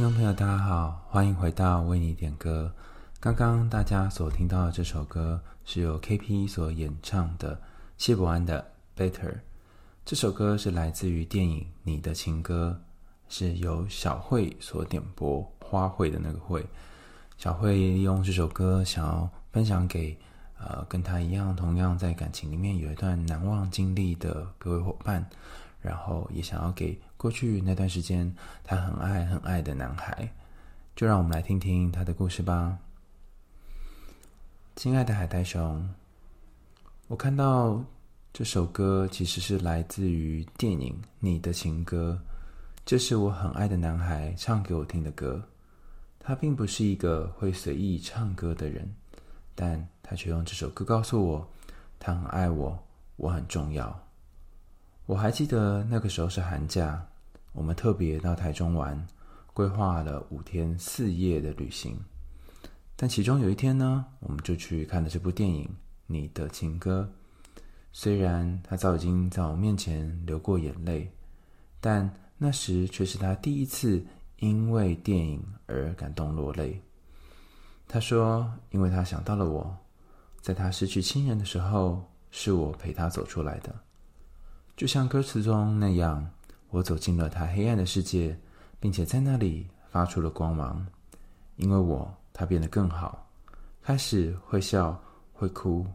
听众朋友，大家好，欢迎回到为你点歌。刚刚大家所听到的这首歌是由 KP 所演唱的谢博安的《Better》。这首歌是来自于电影《你的情歌》，是由小慧所点播，花卉的那个卉。小慧利用这首歌想要分享给呃跟她一样，同样在感情里面有一段难忘经历的各位伙伴。然后也想要给过去那段时间他很爱很爱的男孩，就让我们来听听他的故事吧。亲爱的海苔熊，我看到这首歌其实是来自于电影《你的情歌》，这是我很爱的男孩唱给我听的歌。他并不是一个会随意唱歌的人，但他却用这首歌告诉我，他很爱我，我很重要。我还记得那个时候是寒假，我们特别到台中玩，规划了五天四夜的旅行。但其中有一天呢，我们就去看了这部电影《你的情歌》。虽然他早已经在我面前流过眼泪，但那时却是他第一次因为电影而感动落泪。他说：“因为他想到了我，在他失去亲人的时候，是我陪他走出来的。”就像歌词中那样，我走进了他黑暗的世界，并且在那里发出了光芒。因为我，他变得更好，开始会笑会哭。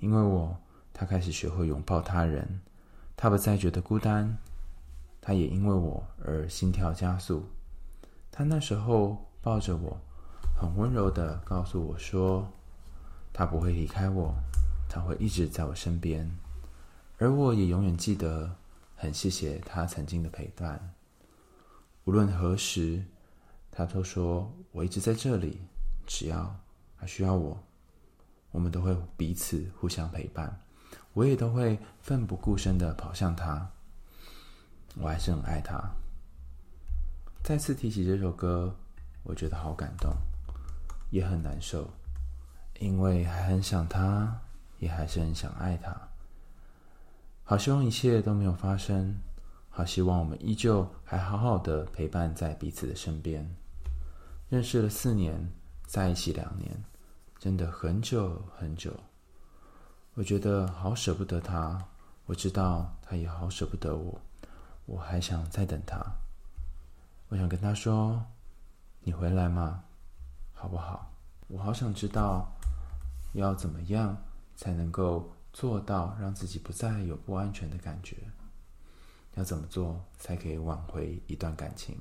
因为我，他开始学会拥抱他人，他不再觉得孤单。他也因为我而心跳加速。他那时候抱着我，很温柔地告诉我说：“他不会离开我，他会一直在我身边。”而我也永远记得，很谢谢他曾经的陪伴。无论何时，他都说我一直在这里，只要他需要我，我们都会彼此互相陪伴。我也都会奋不顾身的跑向他。我还是很爱他。再次提起这首歌，我觉得好感动，也很难受，因为还很想他，也还是很想爱他。好希望一切都没有发生，好希望我们依旧还好好的陪伴在彼此的身边。认识了四年，在一起两年，真的很久很久。我觉得好舍不得他，我知道他也好舍不得我，我还想再等他。我想跟他说：“你回来吗？好不好？”我好想知道要怎么样才能够。做到让自己不再有不安全的感觉，要怎么做才可以挽回一段感情？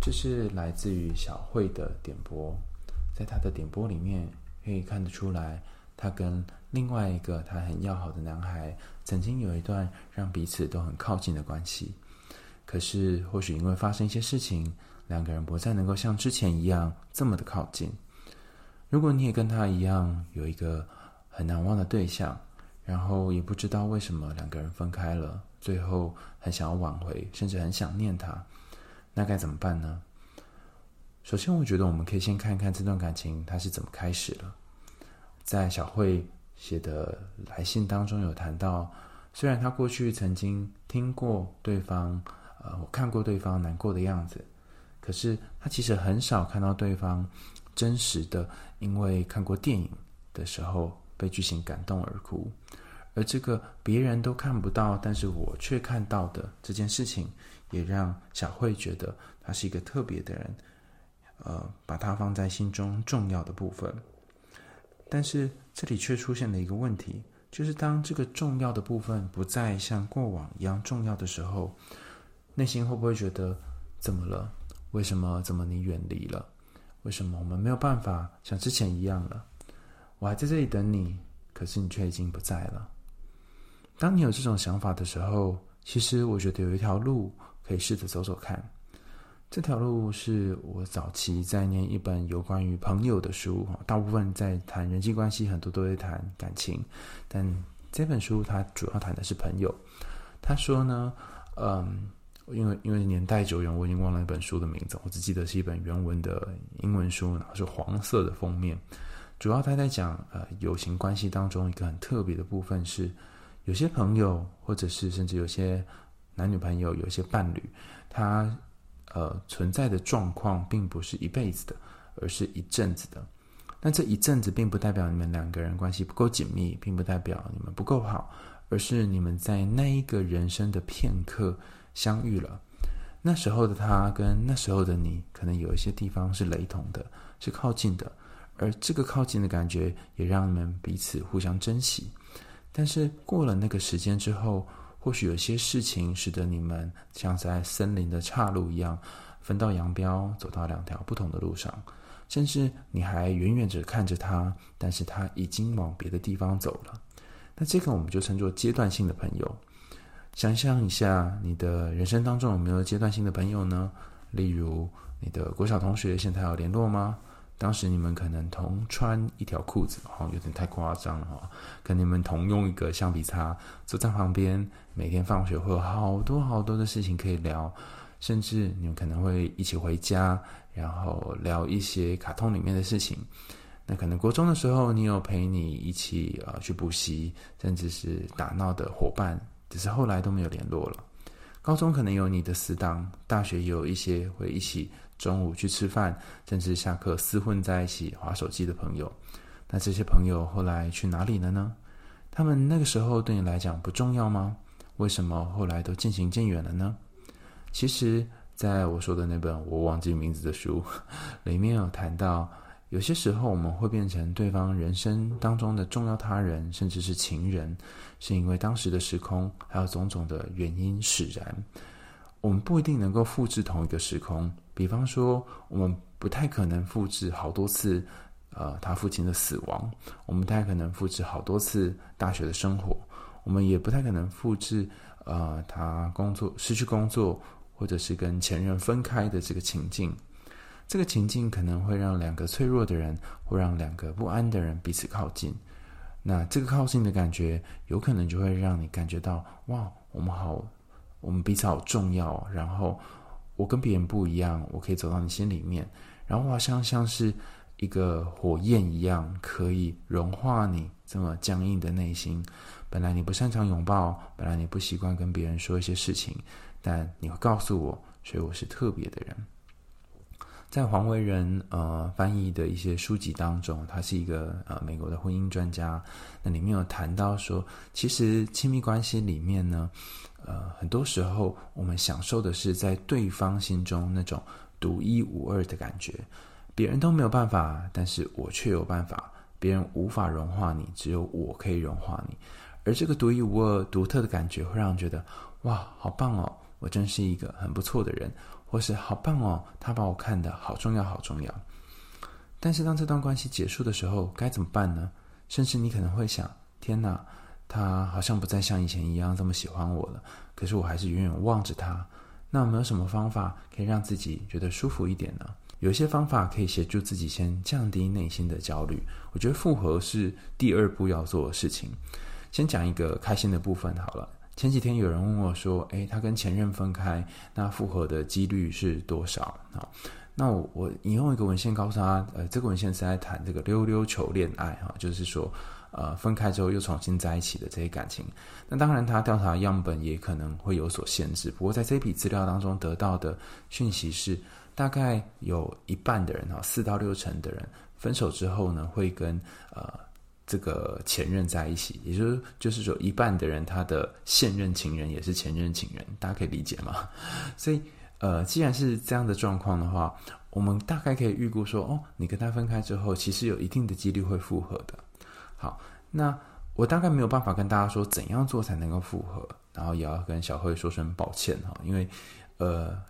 这是来自于小慧的点播，在她的点播里面可以看得出来，她跟另外一个她很要好的男孩曾经有一段让彼此都很靠近的关系。可是或许因为发生一些事情，两个人不再能够像之前一样这么的靠近。如果你也跟他一样有一个。很难忘的对象，然后也不知道为什么两个人分开了，最后很想要挽回，甚至很想念他，那该怎么办呢？首先，我觉得我们可以先看看这段感情它是怎么开始的。在小慧写的来信当中有谈到，虽然他过去曾经听过对方，呃，我看过对方难过的样子，可是他其实很少看到对方真实的，因为看过电影的时候。被剧情感动而哭，而这个别人都看不到，但是我却看到的这件事情，也让小慧觉得他是一个特别的人，呃，把他放在心中重要的部分。但是这里却出现了一个问题，就是当这个重要的部分不再像过往一样重要的时候，内心会不会觉得怎么了？为什么？怎么你远离了？为什么我们没有办法像之前一样了？我还在这里等你，可是你却已经不在了。当你有这种想法的时候，其实我觉得有一条路可以试着走走看。这条路是我早期在念一本有关于朋友的书，大部分在谈人际关系，很多都会谈感情，但这本书它主要谈的是朋友。他说呢，嗯，因为因为年代久远，我已经忘了那本书的名字，我只记得是一本原文的英文书，然后是黄色的封面。主要他在讲，呃，友情关系当中一个很特别的部分是，有些朋友或者是甚至有些男女朋友，有些伴侣，他呃存在的状况并不是一辈子的，而是一阵子的。那这一阵子并不代表你们两个人关系不够紧密，并不代表你们不够好，而是你们在那一个人生的片刻相遇了。那时候的他跟那时候的你，可能有一些地方是雷同的，是靠近的，而这个靠近的感觉也让你们彼此互相珍惜。但是过了那个时间之后，或许有些事情使得你们像在森林的岔路一样，分道扬镳，走到两条不同的路上。甚至你还远远着看着他，但是他已经往别的地方走了。那这个我们就称作阶段性的朋友。想象一下，你的人生当中有没有阶段性的朋友呢？例如，你的国小同学现在还有联络吗？当时你们可能同穿一条裤子，哦，有点太夸张了哈。可能你们同用一个橡皮擦，坐在旁边，每天放学会有好多好多的事情可以聊，甚至你们可能会一起回家，然后聊一些卡通里面的事情。那可能国中的时候，你有陪你一起呃去补习，甚至是打闹的伙伴。只是后来都没有联络了。高中可能有你的死党，大学有一些会一起中午去吃饭，甚至下课厮混在一起划手机的朋友。那这些朋友后来去哪里了呢？他们那个时候对你来讲不重要吗？为什么后来都渐行渐远了呢？其实，在我说的那本我忘记名字的书 里面有谈到。有些时候，我们会变成对方人生当中的重要他人，甚至是情人，是因为当时的时空还有种种的原因使然。我们不一定能够复制同一个时空，比方说，我们不太可能复制好多次，呃，他父亲的死亡；我们不太可能复制好多次大学的生活；我们也不太可能复制，呃，他工作失去工作，或者是跟前任分开的这个情境。这个情境可能会让两个脆弱的人，或让两个不安的人彼此靠近。那这个靠近的感觉，有可能就会让你感觉到，哇，我们好，我们彼此好重要。然后我跟别人不一样，我可以走到你心里面，然后我好像像是一个火焰一样，可以融化你这么僵硬的内心。本来你不擅长拥抱，本来你不习惯跟别人说一些事情，但你会告诉我，所以我是特别的人。在黄维仁呃翻译的一些书籍当中，他是一个呃美国的婚姻专家。那里面有谈到说，其实亲密关系里面呢，呃，很多时候我们享受的是在对方心中那种独一无二的感觉，别人都没有办法，但是我却有办法。别人无法融化你，只有我可以融化你。而这个独一无二、独特的感觉，会让人觉得哇，好棒哦！我真是一个很不错的人。或是好棒哦，他把我看得好重要，好重要。但是当这段关系结束的时候，该怎么办呢？甚至你可能会想：天哪，他好像不再像以前一样这么喜欢我了。可是我还是远远望着他。那有没有什么方法可以让自己觉得舒服一点呢？有一些方法可以协助自己先降低内心的焦虑。我觉得复合是第二步要做的事情。先讲一个开心的部分好了。前几天有人问我说：“诶，他跟前任分开，那复合的几率是多少？”啊，那我我引用一个文献告诉他，呃，这个文献是在谈这个溜溜球恋爱哈，就是说，呃，分开之后又重新在一起的这些感情。那当然，他调查样本也可能会有所限制。不过，在这笔资料当中得到的讯息是，大概有一半的人哈，四到六成的人分手之后呢，会跟呃。这个前任在一起，也就是就是说，一半的人他的现任情人也是前任情人，大家可以理解吗？所以，呃，既然是这样的状况的话，我们大概可以预估说，哦，你跟他分开之后，其实有一定的几率会复合的。好，那我大概没有办法跟大家说怎样做才能够复合，然后也要跟小慧说声抱歉哈，因为呃，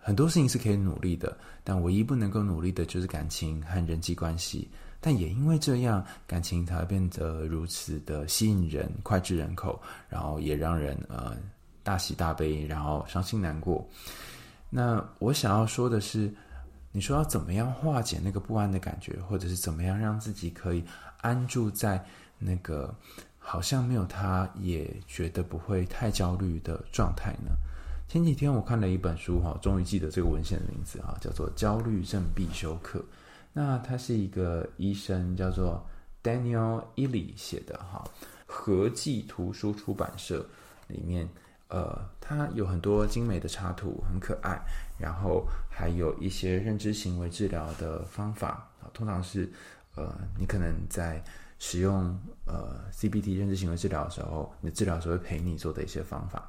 很多事情是可以努力的，但唯一不能够努力的就是感情和人际关系。但也因为这样，感情才会变得如此的吸引人、脍炙人口，然后也让人呃大喜大悲，然后伤心难过。那我想要说的是，你说要怎么样化解那个不安的感觉，或者是怎么样让自己可以安住在那个好像没有他也觉得不会太焦虑的状态呢？前几天我看了一本书哈，终于记得这个文献的名字哈，叫做《焦虑症必修课》。那他是一个医生，叫做 Daniel Ely 写的哈，合记图书出版社里面呃，它有很多精美的插图，很可爱，然后还有一些认知行为治疗的方法啊，通常是呃，你可能在使用呃 CBT 认知行为治疗的时候，你的治疗师会陪你做的一些方法。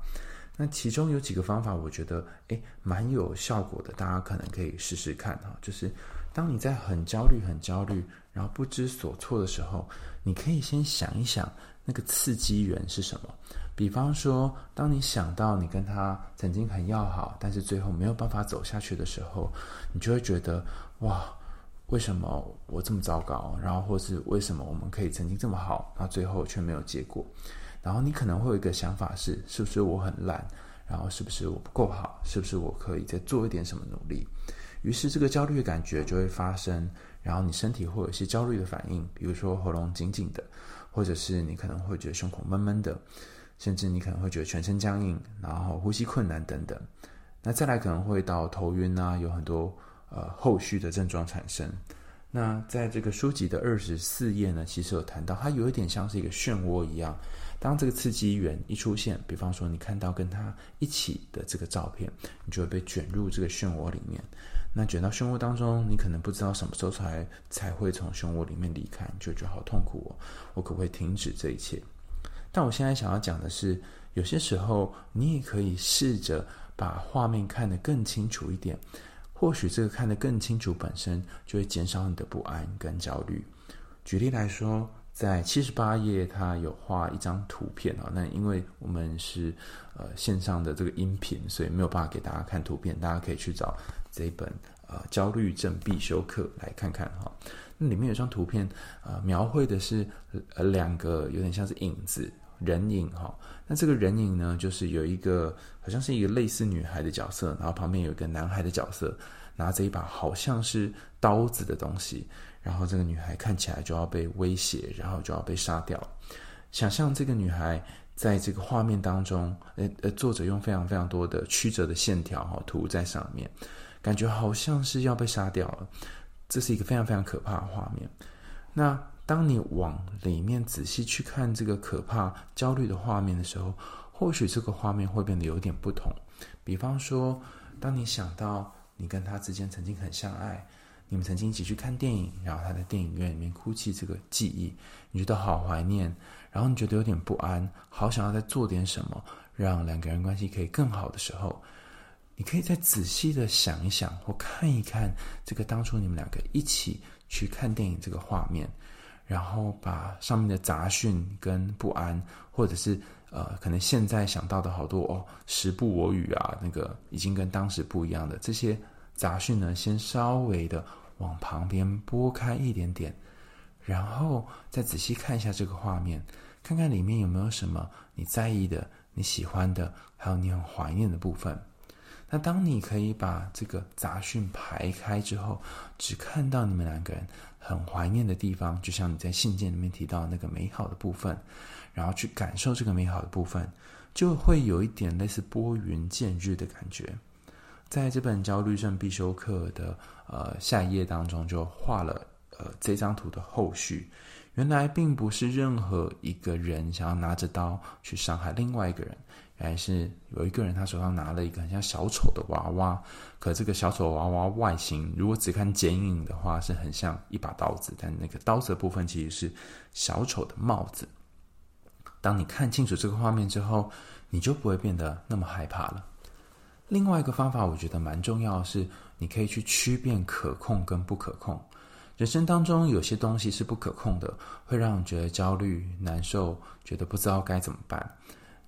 那其中有几个方法，我觉得诶蛮有效果的，大家可能可以试试看哈。就是当你在很焦虑、很焦虑，然后不知所措的时候，你可以先想一想那个刺激源是什么。比方说，当你想到你跟他曾经很要好，但是最后没有办法走下去的时候，你就会觉得哇，为什么我这么糟糕？然后或是为什么我们可以曾经这么好，那最后却没有结果？然后你可能会有一个想法是：是不是我很烂？然后是不是我不够好？是不是我可以再做一点什么努力？于是这个焦虑的感觉就会发生，然后你身体会有一些焦虑的反应，比如说喉咙紧紧的，或者是你可能会觉得胸口闷闷的，甚至你可能会觉得全身僵硬，然后呼吸困难等等。那再来可能会到头晕啊，有很多呃后续的症状产生。那在这个书籍的二十四页呢，其实有谈到，它有一点像是一个漩涡一样。当这个刺激源一出现，比方说你看到跟他一起的这个照片，你就会被卷入这个漩涡里面。那卷到漩涡当中，你可能不知道什么时候才才会从漩涡里面离开，你就觉得好痛苦哦。我可不可以停止这一切？但我现在想要讲的是，有些时候你也可以试着把画面看得更清楚一点。或许这个看得更清楚本身就会减少你的不安跟焦虑。举例来说。在七十八页，他有画一张图片啊。那因为我们是呃线上的这个音频，所以没有办法给大家看图片。大家可以去找这一本呃焦虑症必修课来看看哈。那里面有张图片，呃，描绘的是呃两个有点像是影子人影哈。那这个人影呢，就是有一个好像是一个类似女孩的角色，然后旁边有一个男孩的角色，拿着一把好像是刀子的东西。然后这个女孩看起来就要被威胁，然后就要被杀掉。想象这个女孩在这个画面当中，呃呃，作者用非常非常多的曲折的线条哈涂在上面，感觉好像是要被杀掉了。这是一个非常非常可怕的画面。那当你往里面仔细去看这个可怕焦虑的画面的时候，或许这个画面会变得有点不同。比方说，当你想到你跟他之间曾经很相爱。你们曾经一起去看电影，然后他在电影院里面哭泣，这个记忆你觉得好怀念，然后你觉得有点不安，好想要再做点什么，让两个人关系可以更好的时候，你可以再仔细的想一想或看一看这个当初你们两个一起去看电影这个画面，然后把上面的杂讯跟不安，或者是呃可能现在想到的好多哦时不我与啊，那个已经跟当时不一样的这些。杂讯呢，先稍微的往旁边拨开一点点，然后再仔细看一下这个画面，看看里面有没有什么你在意的、你喜欢的，还有你很怀念的部分。那当你可以把这个杂讯排开之后，只看到你们两个人很怀念的地方，就像你在信件里面提到那个美好的部分，然后去感受这个美好的部分，就会有一点类似拨云见日的感觉。在这本焦虑症必修课的呃下一页当中，就画了呃这张图的后续。原来并不是任何一个人想要拿着刀去伤害另外一个人，原来是有一个人他手上拿了一个很像小丑的娃娃。可这个小丑娃娃外形，如果只看剪影的话，是很像一把刀子，但那个刀子的部分其实是小丑的帽子。当你看清楚这个画面之后，你就不会变得那么害怕了。另外一个方法，我觉得蛮重要的是，你可以去区辨可控跟不可控。人生当中有些东西是不可控的，会让人觉得焦虑、难受，觉得不知道该怎么办。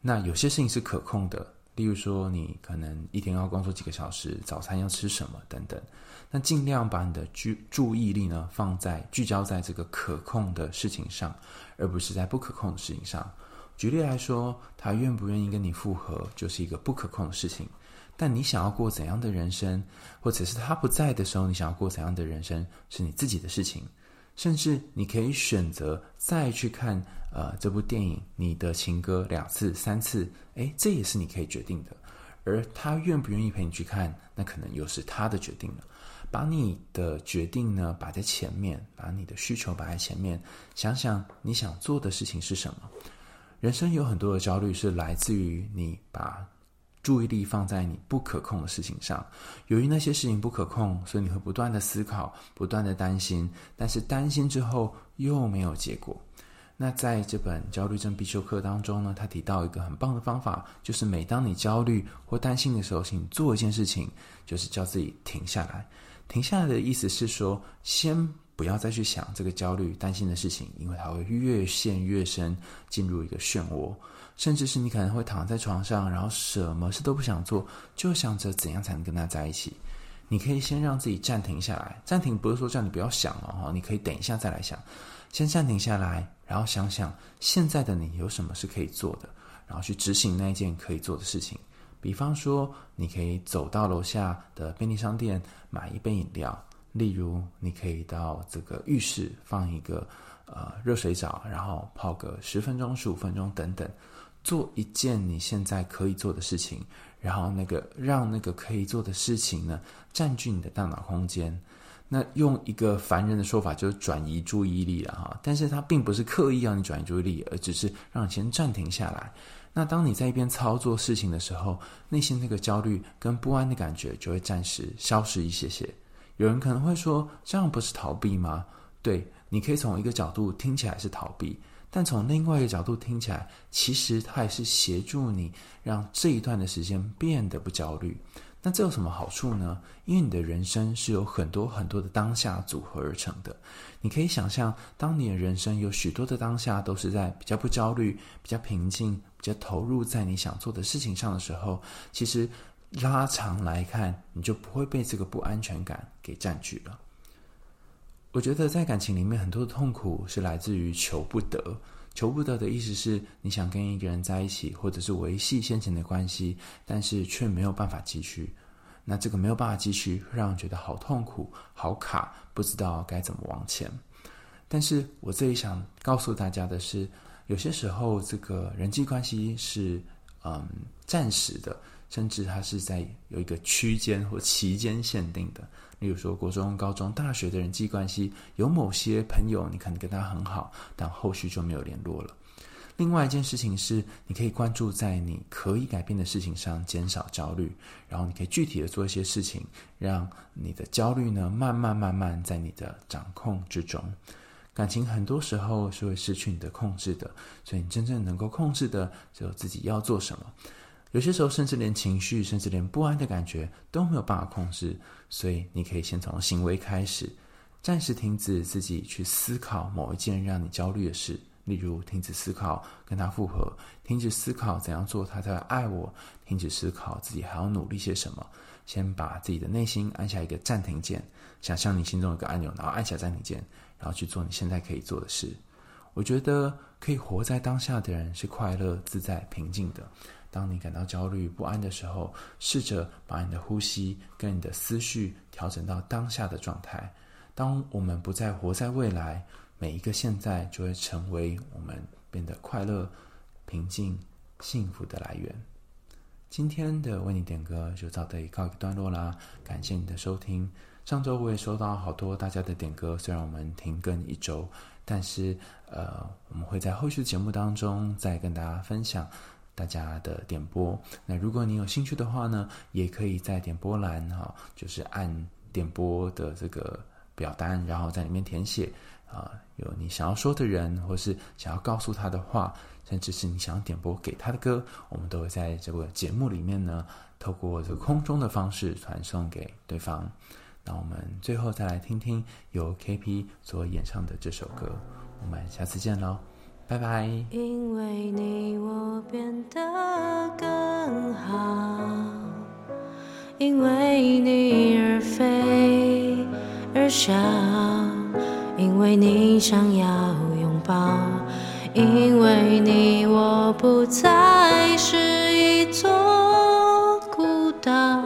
那有些事情是可控的，例如说你可能一天要工作几个小时，早餐要吃什么等等。那尽量把你的注注意力呢，放在聚焦在这个可控的事情上，而不是在不可控的事情上。举例来说，他愿不愿意跟你复合，就是一个不可控的事情。但你想要过怎样的人生，或者是他不在的时候，你想要过怎样的人生，是你自己的事情。甚至你可以选择再去看呃这部电影《你的情歌》两次、三次，诶，这也是你可以决定的。而他愿不愿意陪你去看，那可能又是他的决定了。把你的决定呢摆在前面，把你的需求摆在前面，想想你想做的事情是什么。人生有很多的焦虑是来自于你把注意力放在你不可控的事情上。由于那些事情不可控，所以你会不断的思考，不断的担心，但是担心之后又没有结果。那在这本焦虑症必修课当中呢，他提到一个很棒的方法，就是每当你焦虑或担心的时候，请做一件事情，就是叫自己停下来。停下来的意思是说，先不要再去想这个焦虑、担心的事情，因为它会越陷越深，进入一个漩涡，甚至是你可能会躺在床上，然后什么事都不想做，就想着怎样才能跟他在一起。你可以先让自己暂停下来，暂停不是说叫你不要想了哈，你可以等一下再来想，先暂停下来。然后想想现在的你有什么是可以做的，然后去执行那一件可以做的事情。比方说，你可以走到楼下的便利商店买一杯饮料；例如，你可以到这个浴室放一个呃热水澡，然后泡个十分钟、十五分钟等等，做一件你现在可以做的事情，然后那个让那个可以做的事情呢占据你的大脑空间。那用一个凡人的说法，就是转移注意力了哈。但是它并不是刻意让你转移注意力，而只是让你先暂停下来。那当你在一边操作事情的时候，内心那个焦虑跟不安的感觉就会暂时消失一些些。有人可能会说，这样不是逃避吗？对，你可以从一个角度听起来是逃避，但从另外一个角度听起来，其实它也是协助你让这一段的时间变得不焦虑。那这有什么好处呢？因为你的人生是有很多很多的当下组合而成的。你可以想象，当你的人生有许多的当下都是在比较不焦虑、比较平静、比较投入在你想做的事情上的时候，其实拉长来看，你就不会被这个不安全感给占据了。我觉得在感情里面，很多的痛苦是来自于求不得。求不得的意思是你想跟一个人在一起，或者是维系先前的关系，但是却没有办法继续。那这个没有办法继续，会让人觉得好痛苦、好卡，不知道该怎么往前。但是我这里想告诉大家的是，有些时候这个人际关系是嗯暂时的，甚至它是在有一个区间或期间限定的。例如说，国中、高中、大学的人际关系，有某些朋友你可能跟他很好，但后续就没有联络了。另外一件事情是，你可以关注在你可以改变的事情上，减少焦虑，然后你可以具体的做一些事情，让你的焦虑呢慢慢慢慢在你的掌控之中。感情很多时候是会失去你的控制的，所以你真正能够控制的只有自己要做什么。有些时候，甚至连情绪，甚至连不安的感觉都没有办法控制，所以你可以先从行为开始，暂时停止自己去思考某一件让你焦虑的事，例如停止思考跟他复合，停止思考怎样做他才会爱我，停止思考自己还要努力些什么，先把自己的内心按下一个暂停键，想象你心中有个按钮，然后按下暂停键，然后去做你现在可以做的事。我觉得可以活在当下的人是快乐、自在、平静的。当你感到焦虑不安的时候，试着把你的呼吸跟你的思绪调整到当下的状态。当我们不再活在未来，每一个现在就会成为我们变得快乐、平静、幸福的来源。今天的为你点歌就到这里告一段落啦，感谢你的收听。上周我也收到好多大家的点歌，虽然我们停更一周，但是呃，我们会在后续的节目当中再跟大家分享。大家的点播，那如果你有兴趣的话呢，也可以在点播栏哈，就是按点播的这个表单，然后在里面填写啊，有你想要说的人，或是想要告诉他的话，甚至是你想要点播给他的歌，我们都会在这个节目里面呢，透过这个空中的方式传送给对方。那我们最后再来听听由 KP 所演唱的这首歌，我们下次见喽。拜拜。因为你，我变得更好，因为你而飞而笑，因为你想要拥抱，因为你，我不再是一座孤岛。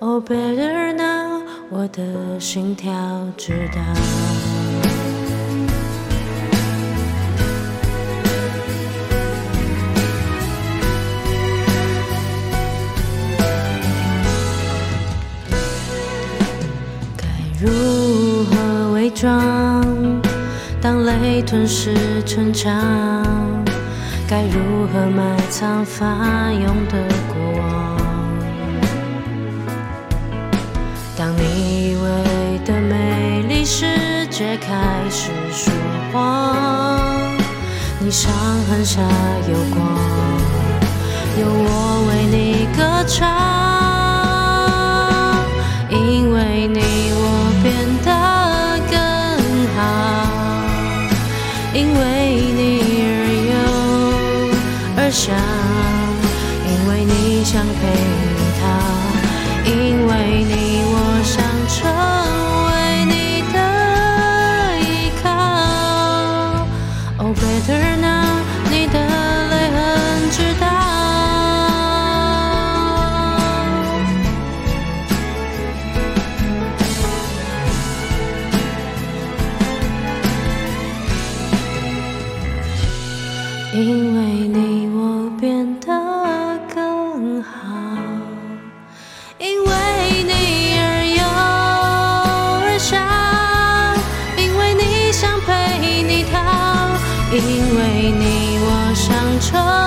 Oh better now，我的心跳知道。装？当泪吞噬成长，该如何埋藏翻涌的过往？当你以为的美丽世界开始说谎，你伤痕下有光，有我为你歌唱。因为你而忧而伤，因为你想陪。你，我想成